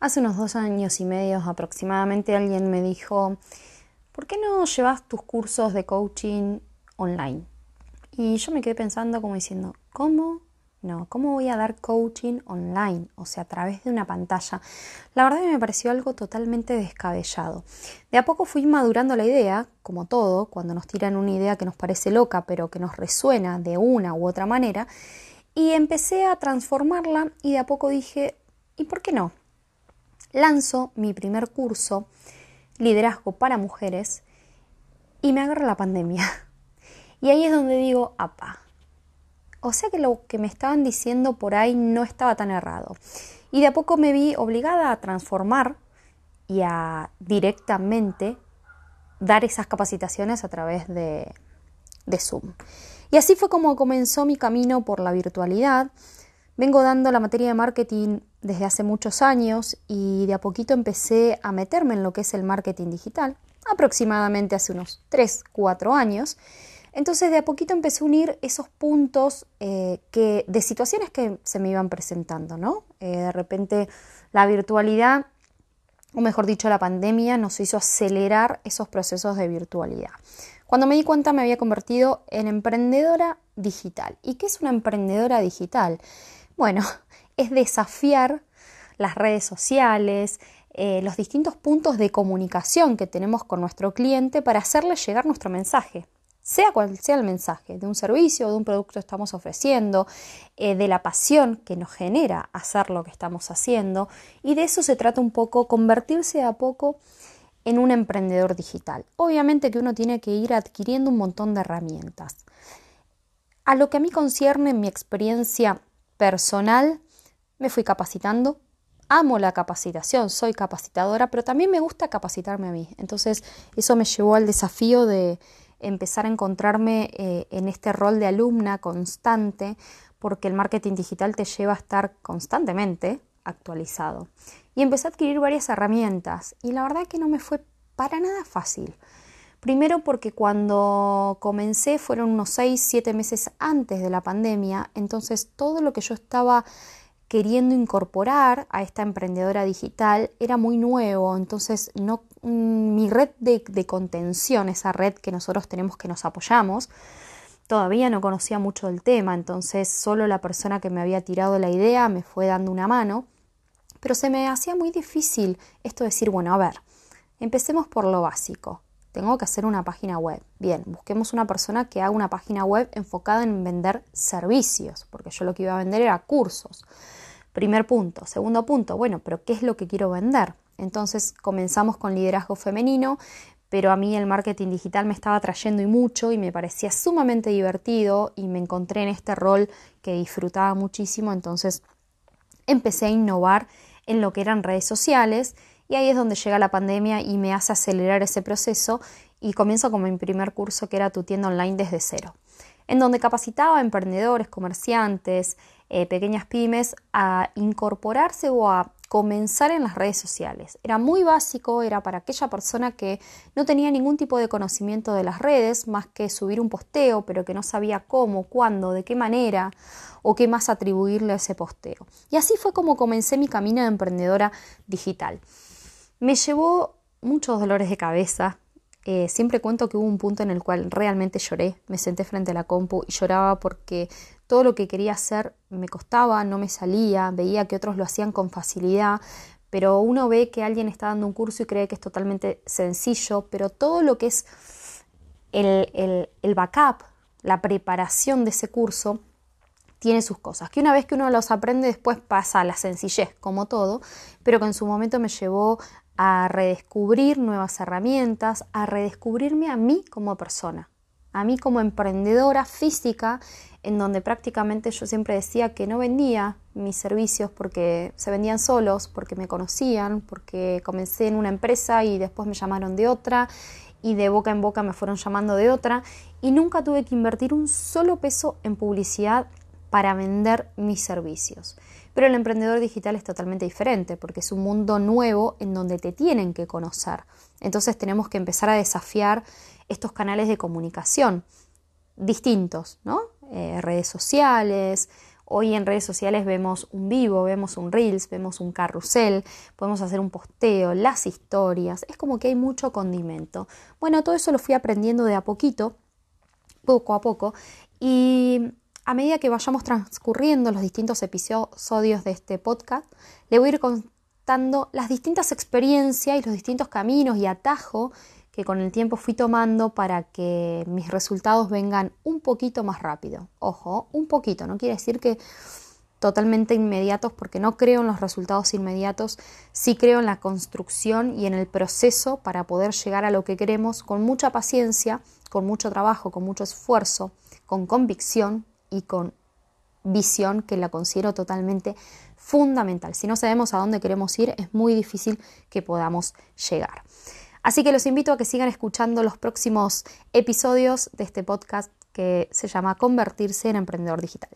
Hace unos dos años y medio aproximadamente alguien me dijo, ¿por qué no llevas tus cursos de coaching online? Y yo me quedé pensando como diciendo, ¿cómo? No, ¿cómo voy a dar coaching online? O sea, a través de una pantalla. La verdad que me pareció algo totalmente descabellado. De a poco fui madurando la idea, como todo, cuando nos tiran una idea que nos parece loca, pero que nos resuena de una u otra manera, y empecé a transformarla y de a poco dije, ¿y por qué no? Lanzo mi primer curso, Liderazgo para Mujeres, y me agarra la pandemia. Y ahí es donde digo, apa. O sea que lo que me estaban diciendo por ahí no estaba tan errado. Y de a poco me vi obligada a transformar y a directamente dar esas capacitaciones a través de, de Zoom. Y así fue como comenzó mi camino por la virtualidad. Vengo dando la materia de marketing desde hace muchos años y de a poquito empecé a meterme en lo que es el marketing digital, aproximadamente hace unos 3, 4 años. Entonces de a poquito empecé a unir esos puntos eh, que, de situaciones que se me iban presentando, ¿no? Eh, de repente la virtualidad, o mejor dicho la pandemia, nos hizo acelerar esos procesos de virtualidad. Cuando me di cuenta me había convertido en emprendedora digital. ¿Y qué es una emprendedora digital? Bueno, es desafiar las redes sociales, eh, los distintos puntos de comunicación que tenemos con nuestro cliente para hacerle llegar nuestro mensaje, sea cual sea el mensaje, de un servicio o de un producto que estamos ofreciendo, eh, de la pasión que nos genera hacer lo que estamos haciendo, y de eso se trata un poco, convertirse a poco en un emprendedor digital. Obviamente que uno tiene que ir adquiriendo un montón de herramientas. A lo que a mí concierne en mi experiencia personal, me fui capacitando. Amo la capacitación, soy capacitadora, pero también me gusta capacitarme a mí. Entonces eso me llevó al desafío de empezar a encontrarme eh, en este rol de alumna constante, porque el marketing digital te lleva a estar constantemente actualizado. Y empecé a adquirir varias herramientas y la verdad que no me fue para nada fácil. Primero porque cuando comencé fueron unos 6, 7 meses antes de la pandemia, entonces todo lo que yo estaba queriendo incorporar a esta emprendedora digital era muy nuevo, entonces no, mm, mi red de, contención, esa red que nosotros tenemos que nos apoyamos, todavía no conocía mucho del tema, entonces solo la persona que me había tirado la idea me fue dando una mano, pero se me hacía muy difícil esto de decir, bueno, a ver, empecemos por lo básico. Tengo que hacer una página web. Bien, busquemos una persona que haga una página web enfocada en vender servicios, porque yo lo que iba a vender era cursos. Primer punto. Segundo punto, bueno, pero ¿qué es lo que quiero vender? Entonces comenzamos con liderazgo femenino, pero a mí el marketing digital me estaba trayendo y mucho y me parecía sumamente divertido y me encontré en este rol que disfrutaba muchísimo, entonces empecé a innovar en lo que eran redes sociales y ahí es donde llega la pandemia y me hace acelerar ese proceso y comienzo con mi primer curso que era tu tienda online desde cero, en donde capacitaba a emprendedores, comerciantes, eh, pequeñas pymes a incorporarse o a comenzar en las redes sociales. Era muy básico, era para aquella persona que no tenía ningún tipo de conocimiento de las redes, más que subir un posteo, pero que no sabía cómo, cuándo, de qué manera o qué más atribuirle a ese posteo. Y así fue como comencé mi camino de emprendedora digital. Me llevó muchos dolores de cabeza, eh, siempre cuento que hubo un punto en el cual realmente lloré, me senté frente a la compu y lloraba porque todo lo que quería hacer me costaba, no me salía, veía que otros lo hacían con facilidad, pero uno ve que alguien está dando un curso y cree que es totalmente sencillo, pero todo lo que es el, el backup, la preparación de ese curso, tiene sus cosas, que una vez que uno los aprende después pasa a la sencillez, como todo, pero que en su momento me llevó a redescubrir nuevas herramientas, a redescubrirme a mí como persona, a mí como emprendedora física, en donde prácticamente yo siempre decía que no vendía mis servicios porque se vendían solos, porque me conocían, porque comencé en una empresa y después me llamaron de otra y de boca en boca me fueron llamando de otra y nunca tuve que invertir un solo peso en publicidad para vender mis servicios. Pero el emprendedor digital es totalmente diferente porque es un mundo nuevo en donde te tienen que conocer. Entonces tenemos que empezar a desafiar estos canales de comunicación distintos, ¿no? Eh, redes sociales Hoy en redes sociales vemos un vivo, vemos un reels, vemos un carrusel, podemos hacer un posteo, las historias, es como que hay mucho condimento. Bueno, todo eso lo fui aprendiendo de a poquito, poco a poco, y a medida que vayamos transcurriendo los distintos episodios de este podcast, le voy a ir contando las distintas experiencias y los distintos caminos y atajos que con el tiempo fui tomando para que mis resultados vengan un poquito más rápido. Ojo, un poquito, no quiere decir que totalmente inmediatos porque no creo en los resultados inmediatos, sí creo en la construcción y en el proceso para poder llegar a lo que queremos con mucha paciencia, con mucho trabajo, con mucho esfuerzo, con convicción y con visión que la considero totalmente fundamental. Si no sabemos a dónde queremos ir, es muy difícil que podamos llegar. Así que los invito a que sigan escuchando los próximos episodios de este podcast que se llama Convertirse en Emprendedor Digital.